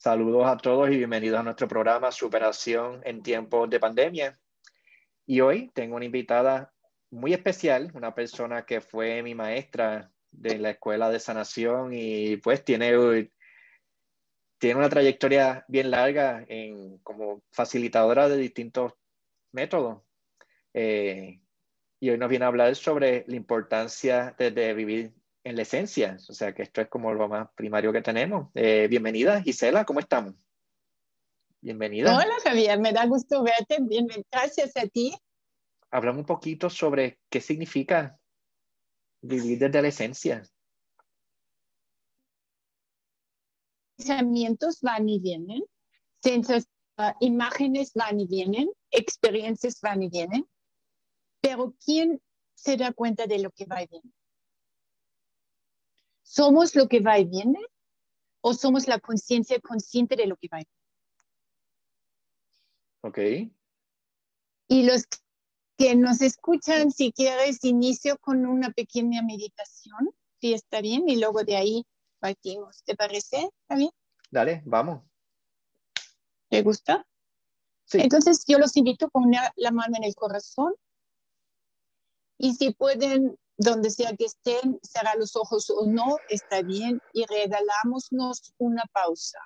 Saludos a todos y bienvenidos a nuestro programa Superación en tiempos de pandemia. Y hoy tengo una invitada muy especial, una persona que fue mi maestra de la Escuela de Sanación y pues tiene, tiene una trayectoria bien larga en, como facilitadora de distintos métodos. Eh, y hoy nos viene a hablar sobre la importancia de vivir en la esencia. O sea que esto es como lo más primario que tenemos. Eh, bienvenida, Gisela, ¿cómo estamos? Bienvenida. Hola, Javier, me da gusto verte. Bien, gracias a ti. Hablamos un poquito sobre qué significa vivir desde la esencia. Pensamientos van y vienen, uh, imágenes van y vienen, experiencias van y vienen, pero ¿quién se da cuenta de lo que va y viene? ¿Somos lo que va y viene? ¿O somos la conciencia consciente de lo que va y viene? Ok. Y los que nos escuchan, si quieres, inicio con una pequeña meditación, si está bien, y luego de ahí partimos. ¿Te parece? ¿Está bien? Dale, vamos. ¿Te gusta? Sí. Entonces yo los invito a poner la mano en el corazón y si pueden donde sea que estén, cerrar los ojos o no, está bien, y regalámonos una pausa.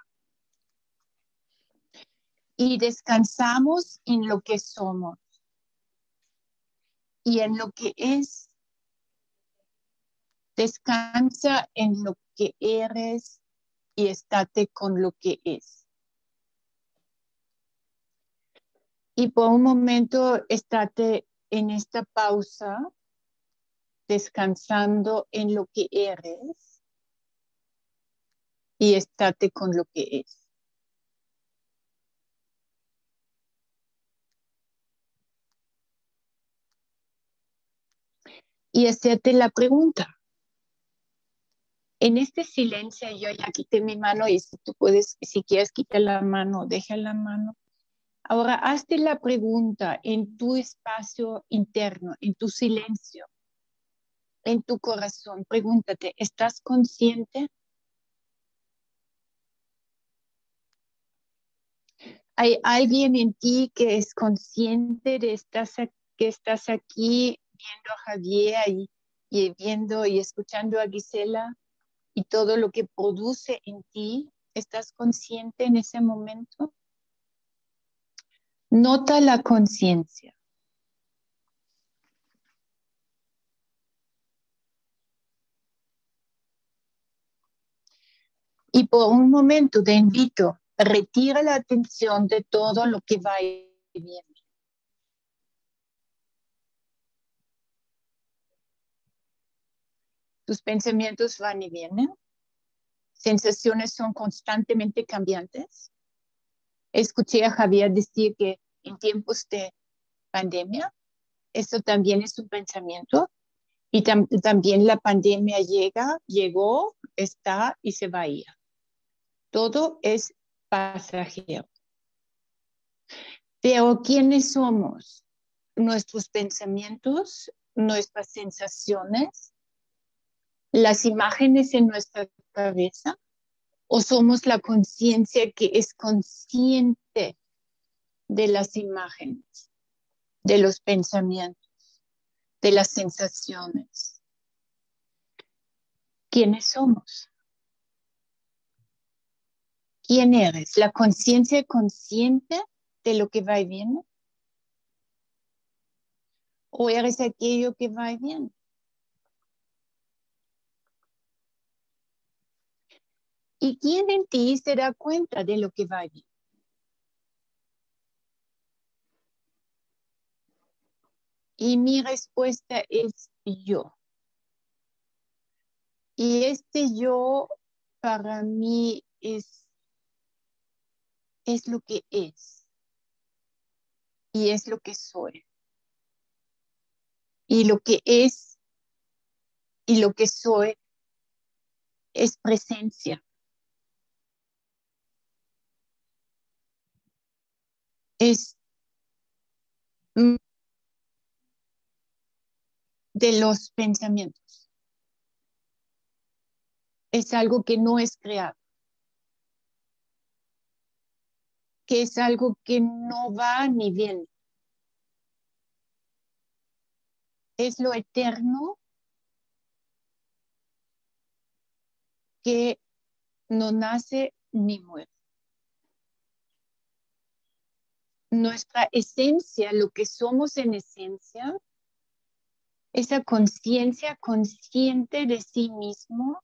Y descansamos en lo que somos y en lo que es. Descansa en lo que eres y estate con lo que es. Y por un momento estate en esta pausa descansando en lo que eres y estate con lo que es. Y hacerte la pregunta. En este silencio yo ya quité mi mano y si tú puedes, si quieres quitar la mano, deja la mano. Ahora hazte la pregunta en tu espacio interno, en tu silencio en tu corazón. Pregúntate, ¿estás consciente? ¿Hay alguien en ti que es consciente de que estás aquí viendo a Javier y, y viendo y escuchando a Gisela y todo lo que produce en ti? ¿Estás consciente en ese momento? Nota la conciencia. Y por un momento te invito, retira la atención de todo lo que va y viene. Tus pensamientos van y vienen. Sensaciones son constantemente cambiantes. Escuché a Javier decir que en tiempos de pandemia, eso también es un pensamiento. Y también la pandemia llega, llegó, está y se va a ir. Todo es pasajero. Pero ¿quiénes somos? Nuestros pensamientos, nuestras sensaciones, las imágenes en nuestra cabeza, o somos la conciencia que es consciente de las imágenes, de los pensamientos, de las sensaciones. ¿Quiénes somos? Quién eres, la conciencia consciente de lo que va y viene. O eres aquello que va y viene. ¿Y quién en ti se da cuenta de lo que va y viene? Y mi respuesta es yo. Y este yo para mí es es lo que es y es lo que soy. Y lo que es y lo que soy es presencia. Es de los pensamientos. Es algo que no es creado. Que es algo que no va ni viene. Es lo eterno que no nace ni muere. Nuestra esencia, lo que somos en esencia, esa conciencia consciente de sí mismo,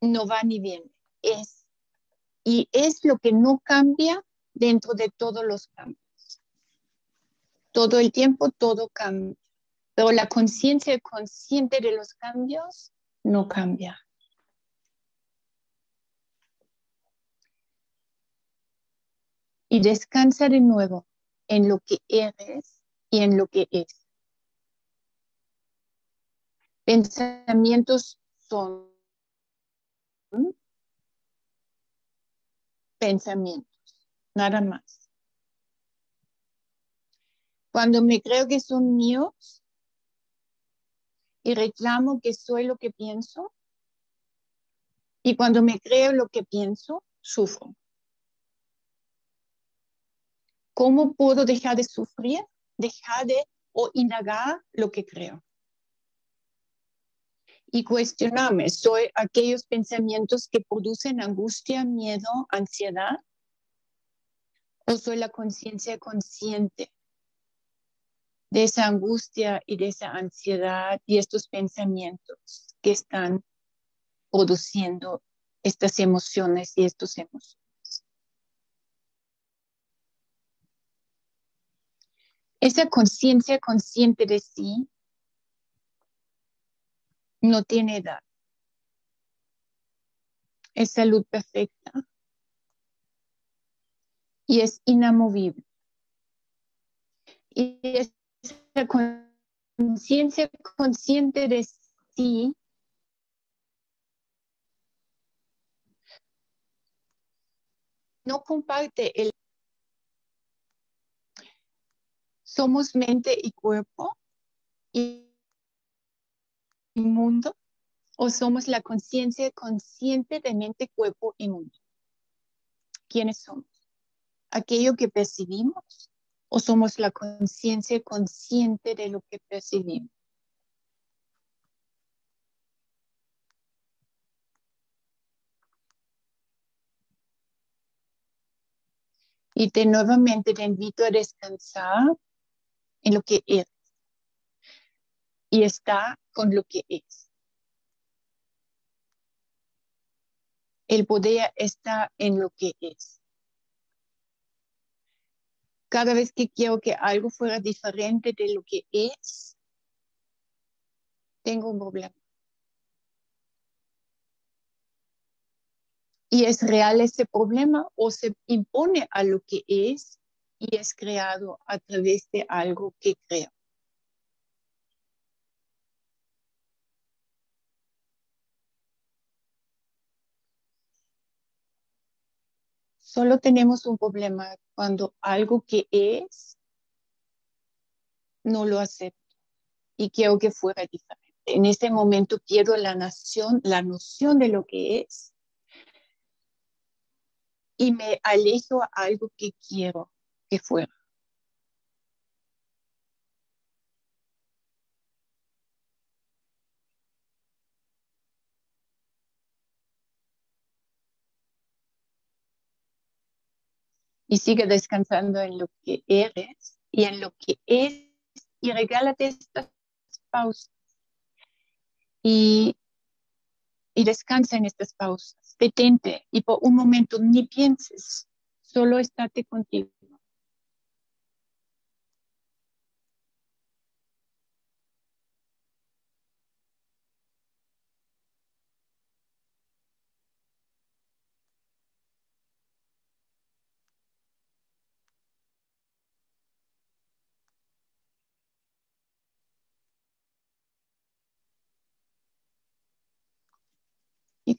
no va ni viene, es. Y es lo que no cambia dentro de todos los cambios. Todo el tiempo todo cambia, pero la conciencia consciente de los cambios no cambia. Y descansa de nuevo en lo que eres y en lo que es. Pensamientos son pensamientos, nada más. Cuando me creo que son míos y reclamo que soy lo que pienso, y cuando me creo lo que pienso, sufro. ¿Cómo puedo dejar de sufrir? Dejar de o indagar lo que creo y cuestionarme, ¿soy aquellos pensamientos que producen angustia, miedo, ansiedad? ¿O soy la conciencia consciente de esa angustia y de esa ansiedad y estos pensamientos que están produciendo estas emociones y estos emociones? Esa conciencia consciente de sí no tiene edad. Es salud perfecta y es inamovible. Y esa conciencia consciente de sí no comparte el somos mente y cuerpo y mundo o somos la conciencia consciente de mente, cuerpo y mundo? ¿Quiénes somos? ¿Aquello que percibimos o somos la conciencia consciente de lo que percibimos? Y te nuevamente te invito a descansar en lo que eres y está con lo que es. El poder está en lo que es. Cada vez que quiero que algo fuera diferente de lo que es, tengo un problema. ¿Y es real ese problema o se impone a lo que es y es creado a través de algo que creo? Solo tenemos un problema cuando algo que es no lo acepto y quiero que fuera diferente. En este momento pierdo la nación, la noción de lo que es y me alejo a algo que quiero que fuera. Y sigue descansando en lo que eres y en lo que es y regálate estas pausas y, y descansa en estas pausas. Detente y por un momento ni pienses, solo estate contigo.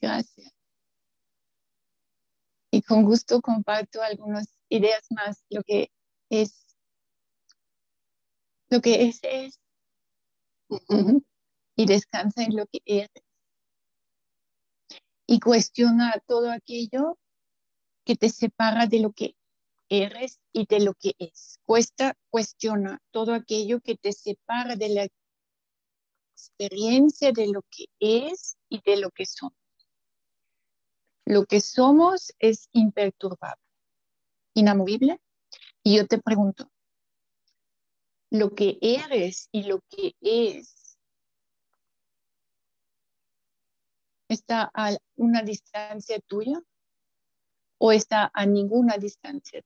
Gracias. Y con gusto comparto algunas ideas más. Lo que es, lo que es, es. Y descansa en lo que eres. y cuestiona todo aquello que te separa de lo que eres y de lo que es. Cuesta, cuestiona todo aquello que te separa de la experiencia de lo que es y de lo que somos. Lo que somos es imperturbable, inamovible. Y yo te pregunto, lo que eres y lo que es está a una distancia tuya o está a ninguna distancia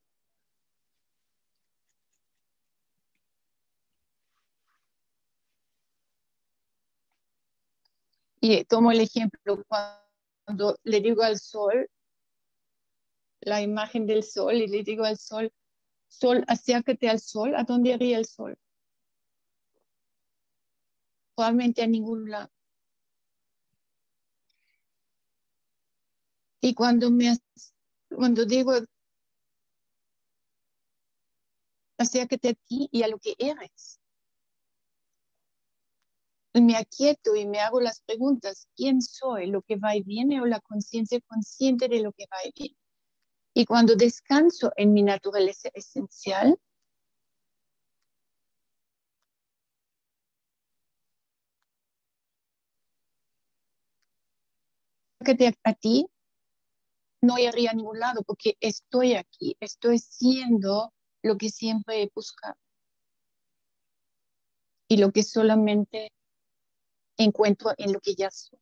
Y tomo el ejemplo cuando le digo al sol, la imagen del sol, y le digo al sol, sol, acércate al sol, ¿a dónde iría el sol? Probablemente a ningún lado. Y cuando me cuando digo acércate a ti y a lo que eres, me aquieto y me hago las preguntas, ¿quién soy? ¿Lo que va y viene o la conciencia consciente de lo que va y viene? Y cuando descanso en mi naturaleza esencial, que a ti no iría a ningún lado porque estoy aquí, estoy siendo lo que siempre he buscado y lo que solamente encuentro en lo que ya soy.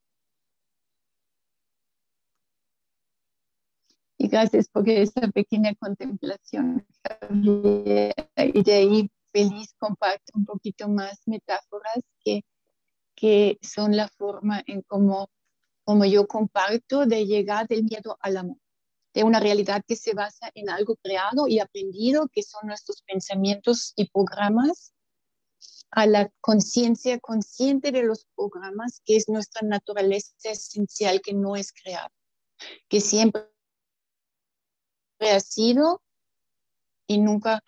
Y gracias por esa pequeña contemplación. Y de ahí feliz comparto un poquito más metáforas que, que son la forma en cómo, como yo comparto de llegar del miedo al amor, de una realidad que se basa en algo creado y aprendido, que son nuestros pensamientos y programas, a la conciencia consciente de los programas, que es nuestra naturaleza esencial, que no es creada, que siempre ha sido y nunca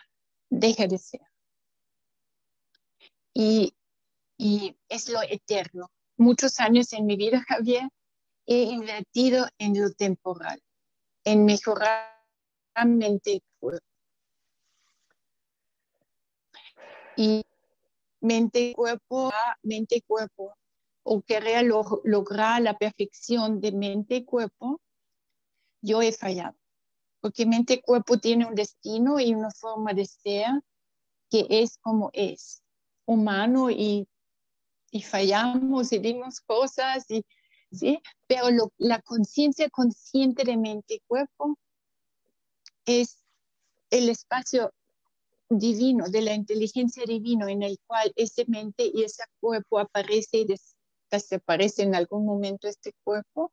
deja de ser. Y, y es lo eterno. Muchos años en mi vida, Javier, he invertido en lo temporal, en mejorar la mente y mente-cuerpo a mente-cuerpo o querer lograr la perfección de mente-cuerpo, yo he fallado. Porque mente-cuerpo tiene un destino y una forma de ser que es como es, humano y, y fallamos y dimos cosas, y, ¿sí? pero la conciencia consciente de mente-cuerpo es el espacio divino, de la inteligencia divina en el cual ese mente y ese cuerpo aparece y desaparece en algún momento este cuerpo,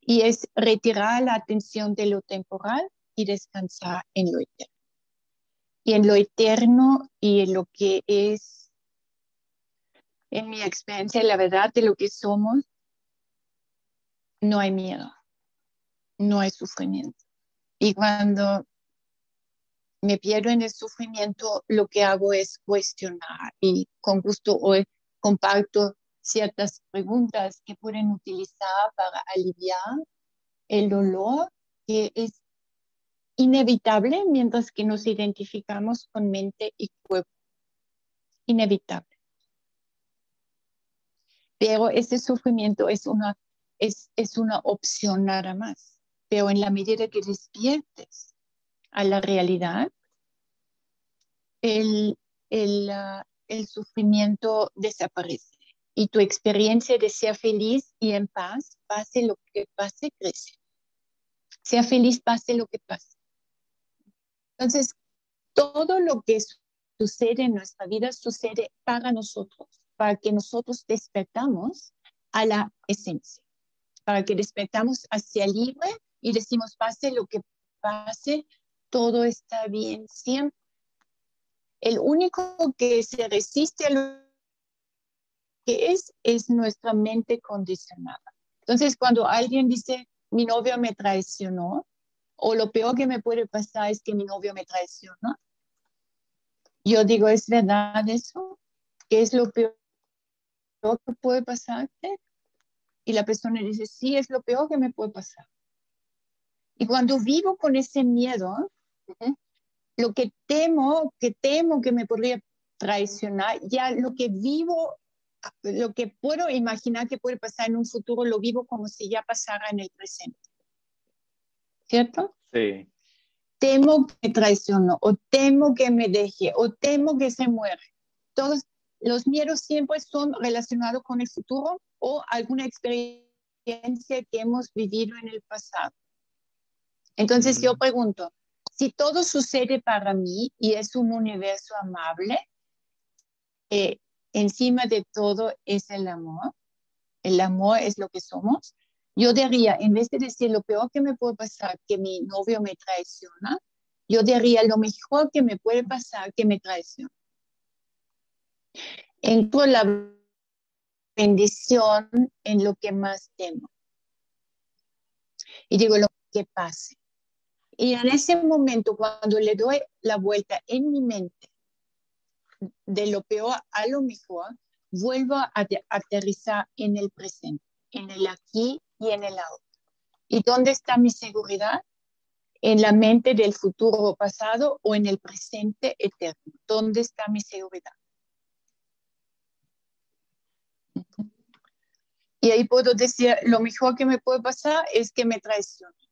y es retirar la atención de lo temporal y descansar en lo eterno. Y en lo eterno y en lo que es, en mi experiencia, la verdad de lo que somos, no hay miedo, no hay sufrimiento. Y cuando me pierdo en el sufrimiento, lo que hago es cuestionar y con gusto hoy comparto ciertas preguntas que pueden utilizar para aliviar el dolor que es inevitable mientras que nos identificamos con mente y cuerpo. Inevitable. Pero ese sufrimiento es una, es, es una opción nada más. Pero en la medida que despiertes a la realidad, el, el, ah, el sufrimiento desaparece y tu experiencia de ser feliz y en paz, pase lo que pase, crece. Sea feliz, pase lo que pase. Entonces, todo lo que sucede en nuestra vida sucede para nosotros, para que nosotros despertamos a la esencia, para que despertamos hacia libre y decimos, pase lo que pase, todo está bien siempre. El único que se resiste a lo que es, es nuestra mente condicionada. Entonces, cuando alguien dice, mi novio me traicionó, o lo peor que me puede pasar es que mi novio me traiciona, yo digo, ¿es verdad eso? ¿Qué es lo peor que puede pasarte? Y la persona dice, sí, es lo peor que me puede pasar. Y cuando vivo con ese miedo, lo que temo, que temo que me podría traicionar, ya lo que vivo, lo que puedo imaginar que puede pasar en un futuro, lo vivo como si ya pasara en el presente. ¿Cierto? Sí. Temo que traiciono, o temo que me deje, o temo que se muere. Todos los miedos siempre son relacionados con el futuro o alguna experiencia que hemos vivido en el pasado. Entonces yo pregunto, si todo sucede para mí y es un universo amable, eh, encima de todo es el amor, el amor es lo que somos, yo diría, en vez de decir lo peor que me puede pasar, que mi novio me traiciona, yo diría lo mejor que me puede pasar, que me traiciona. Entro la bendición en lo que más temo. Y digo lo que pase. Y en ese momento, cuando le doy la vuelta en mi mente de lo peor a lo mejor, vuelvo a aterrizar en el presente, en el aquí y en el ahora. ¿Y dónde está mi seguridad? En la mente del futuro pasado o en el presente eterno. ¿Dónde está mi seguridad? Y ahí puedo decir, lo mejor que me puede pasar es que me traicione.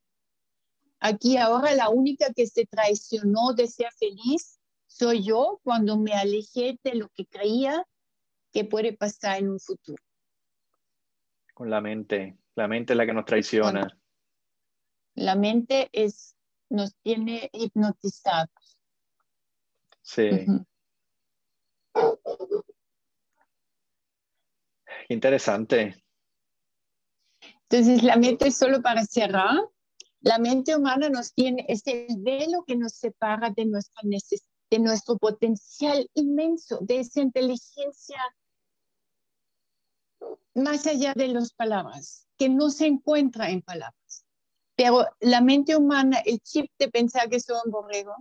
Aquí ahora la única que se traicionó de ser feliz soy yo cuando me alejé de lo que creía que puede pasar en un futuro. Con la mente, la mente es la que nos traiciona. La mente es, nos tiene hipnotizados. Sí. Interesante. Entonces, la mente es solo para cerrar. La mente humana nos tiene, es el velo que nos separa de, nuestra de nuestro potencial inmenso, de esa inteligencia más allá de las palabras, que no se encuentra en palabras. Pero la mente humana, el chip de pensar que soy un borrego,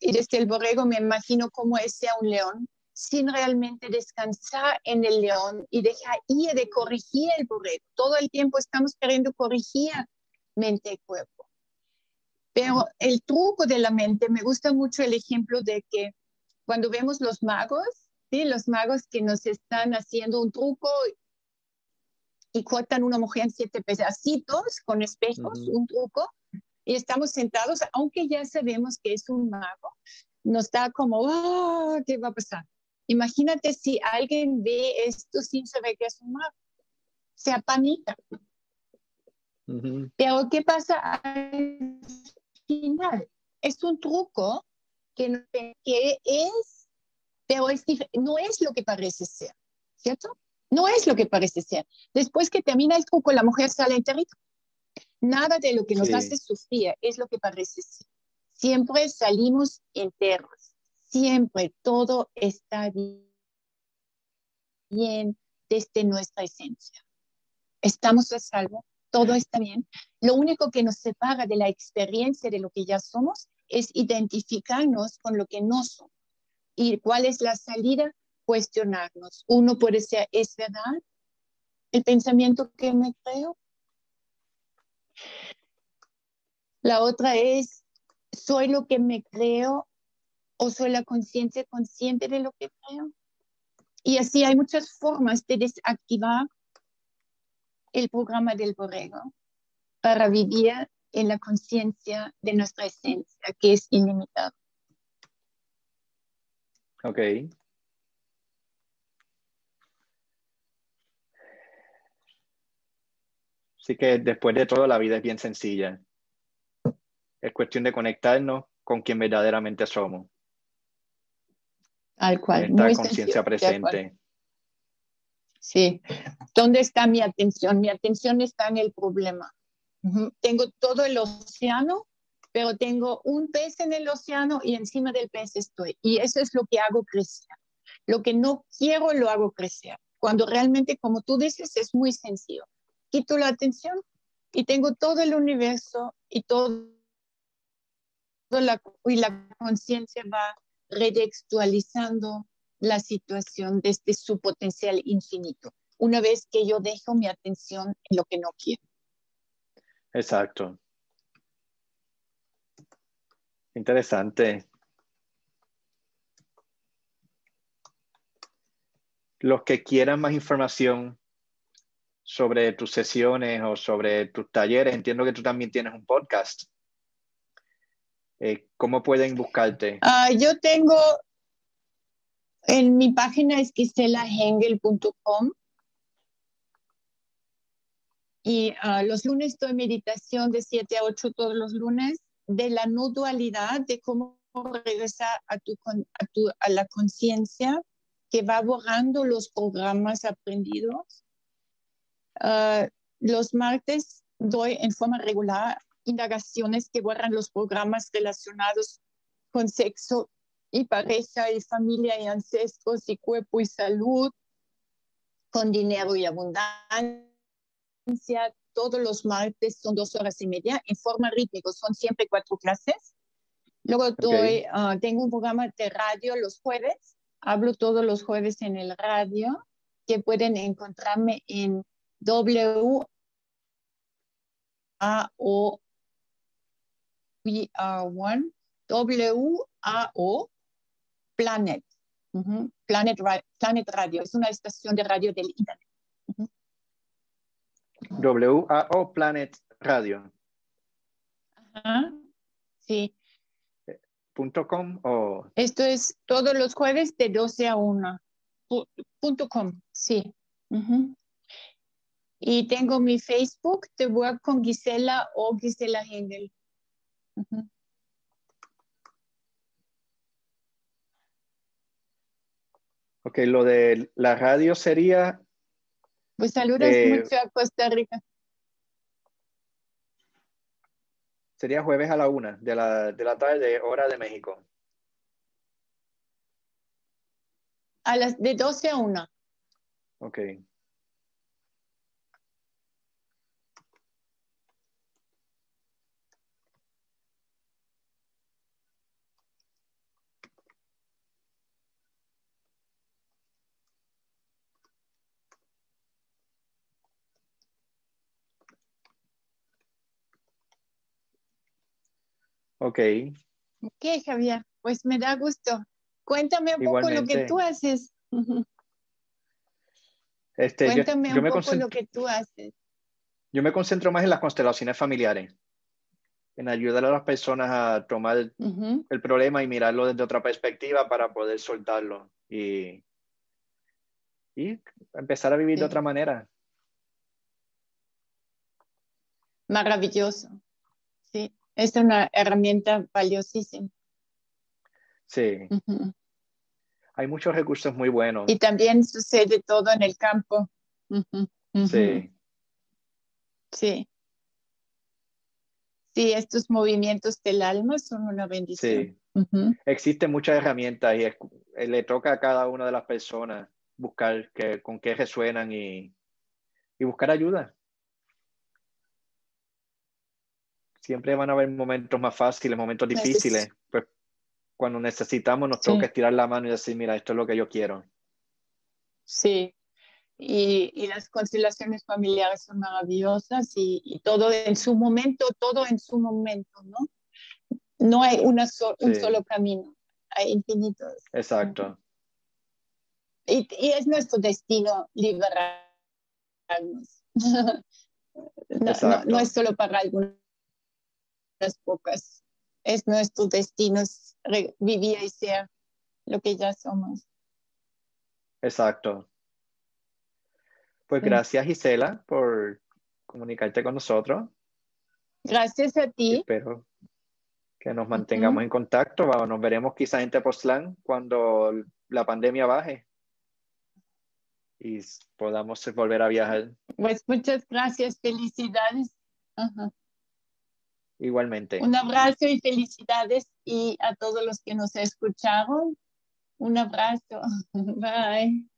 y desde el borrego me imagino cómo es sea un león, sin realmente descansar en el león y dejar ir de corregir el borrego. Todo el tiempo estamos queriendo corregir mente y cuerpo. Pero el truco de la mente, me gusta mucho el ejemplo de que cuando vemos los magos, ¿sí? los magos que nos están haciendo un truco y cortan una mujer en siete pedacitos con espejos, un truco, y estamos sentados, aunque ya sabemos que es un mago, nos da como, ah, ¿qué va a pasar? Imagínate si alguien ve esto sin saber que es un mago, se apanica. Pero ¿qué pasa al final? Es un truco que, que es, pero es, no es lo que parece ser, ¿cierto? No es lo que parece ser. Después que termina el truco, la mujer sale enterita. Nada de lo que nos hace sufrir es lo que parece ser. Siempre salimos enteros siempre todo está bien desde nuestra esencia. Estamos a salvo, todo está bien. Lo único que nos separa de la experiencia de lo que ya somos es identificarnos con lo que no somos. ¿Y cuál es la salida? Cuestionarnos. Uno puede ser, ¿es verdad el pensamiento que me creo? La otra es, ¿soy lo que me creo o soy la conciencia consciente de lo que creo. Y así hay muchas formas de desactivar el programa del borrego para vivir en la conciencia de nuestra esencia, que es ilimitada. Ok. Así que después de todo, la vida es bien sencilla. Es cuestión de conectarnos con quien verdaderamente somos. Al cual. Esta conciencia presente. Sí. ¿Dónde está mi atención? Mi atención está en el problema. Tengo todo el océano, pero tengo un pez en el océano y encima del pez estoy. Y eso es lo que hago crecer. Lo que no quiero lo hago crecer. Cuando realmente, como tú dices, es muy sencillo. Quito la atención y tengo todo el universo y todo la, y la conciencia va retextualizando la situación desde su potencial infinito. una vez que yo dejo mi atención en lo que no quiero. Exacto. Interesante. Los que quieran más información sobre tus sesiones o sobre tus talleres, entiendo que tú también tienes un podcast. Eh, ¿Cómo pueden buscarte? Ah, yo tengo en mi página es giselahengel.com y ah, los lunes doy meditación de 7 a 8 todos los lunes de la no dualidad, de cómo regresar a, tu, a, tu, a la conciencia que va borrando los programas aprendidos. Ah, los martes doy en forma regular indagaciones que borran los programas relacionados con sexo y pareja y familia y ancestros y cuerpo y salud, con dinero y abundancia. Todos los martes son dos horas y media en forma rítmica, son siempre cuatro clases. Luego doy, ah, tengo un programa de radio los jueves, hablo todos los jueves en el radio, que pueden encontrarme en W A O W A O Planet. Planet, Planet Radio, es una estación de radio del Internet. W-A-O Planet Radio. Ajá, sí. Punto .com o... Esto es todos los jueves de 12 a 1. Punto .com, sí. Y tengo mi Facebook, de Work con Gisela o Gisela Hengel. Ok, lo de la radio sería... Pues saludos eh, mucho a Costa Rica. Sería jueves a la una de la, de la tarde, hora de México. A las de 12 a 1. Ok. Ok. Ok, Javier, pues me da gusto. Cuéntame un poco lo que tú haces. Este, Cuéntame un poco lo que tú haces. Yo me concentro más en las constelaciones familiares, en ayudar a las personas a tomar el problema y mirarlo desde otra perspectiva para poder soltarlo y, y empezar a vivir de otra manera. Maravilloso. Es una herramienta valiosísima. Sí. Hay muchos recursos muy buenos. Y también sucede todo en el campo. Sí. Sí. Sí, estos movimientos del alma son una bendición. Sí. Existen muchas herramientas y eh, le toca a cada una de las personas buscar que, con qué resuenan y, y buscar ayuda. Siempre van a haber momentos más fáciles, momentos difíciles. Pues cuando necesitamos nos toca estirar la mano y decir, mira, esto es lo que yo quiero. Sí, y, y las constelaciones familiares son maravillosas y, todo en su momento, todo en su momento, ¿no? No hay una un solo camino, hay infinitos. Exacto. Y, y es nuestro destino liberarnos. no, no, es solo para algunos pocas. Es nuestro destino vivir y ser lo que ya somos. Exacto. Pues gracias Gisela por comunicarte con nosotros. Gracias a ti. Espero que nos mantengamos en contacto. Nos veremos quizás en Tepoztlán cuando la pandemia baje y podamos volver a viajar. Pues muchas gracias, felicidades. Igualmente. Un abrazo y felicidades y a todos los que nos escucharon. Un abrazo. Bye.